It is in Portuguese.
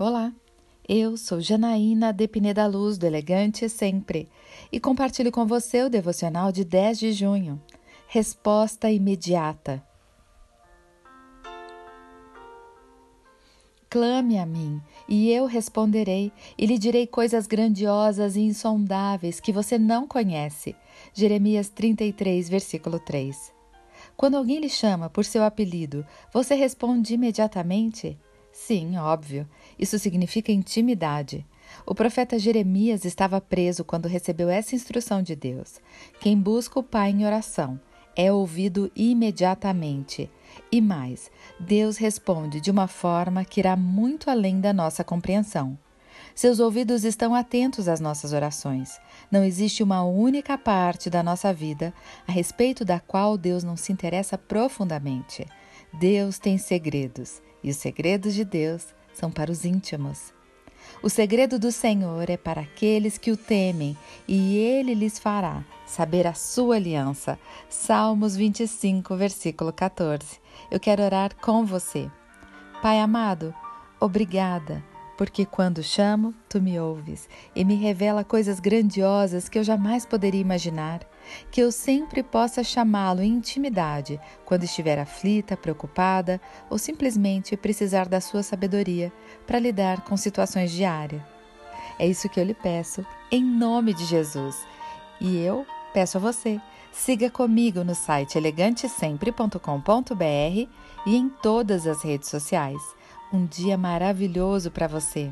Olá, eu sou Janaína de Pineda Luz, do Elegante Sempre, e compartilho com você o devocional de 10 de junho. Resposta imediata. Clame a mim, e eu responderei, e lhe direi coisas grandiosas e insondáveis que você não conhece. Jeremias 33, versículo 3. Quando alguém lhe chama por seu apelido, você responde imediatamente? Sim, óbvio. Isso significa intimidade. O profeta Jeremias estava preso quando recebeu essa instrução de Deus. Quem busca o Pai em oração é ouvido imediatamente. E mais, Deus responde de uma forma que irá muito além da nossa compreensão. Seus ouvidos estão atentos às nossas orações. Não existe uma única parte da nossa vida a respeito da qual Deus não se interessa profundamente. Deus tem segredos e os segredos de Deus são para os íntimos. O segredo do Senhor é para aqueles que o temem, e ele lhes fará saber a sua aliança. Salmos 25, versículo 14. Eu quero orar com você. Pai amado, obrigada porque quando chamo, tu me ouves e me revela coisas grandiosas que eu jamais poderia imaginar, que eu sempre possa chamá-lo em intimidade quando estiver aflita, preocupada ou simplesmente precisar da sua sabedoria para lidar com situações diárias. É isso que eu lhe peço, em nome de Jesus. E eu peço a você, siga comigo no site elegantesempre.com.br e em todas as redes sociais. Um dia maravilhoso para você!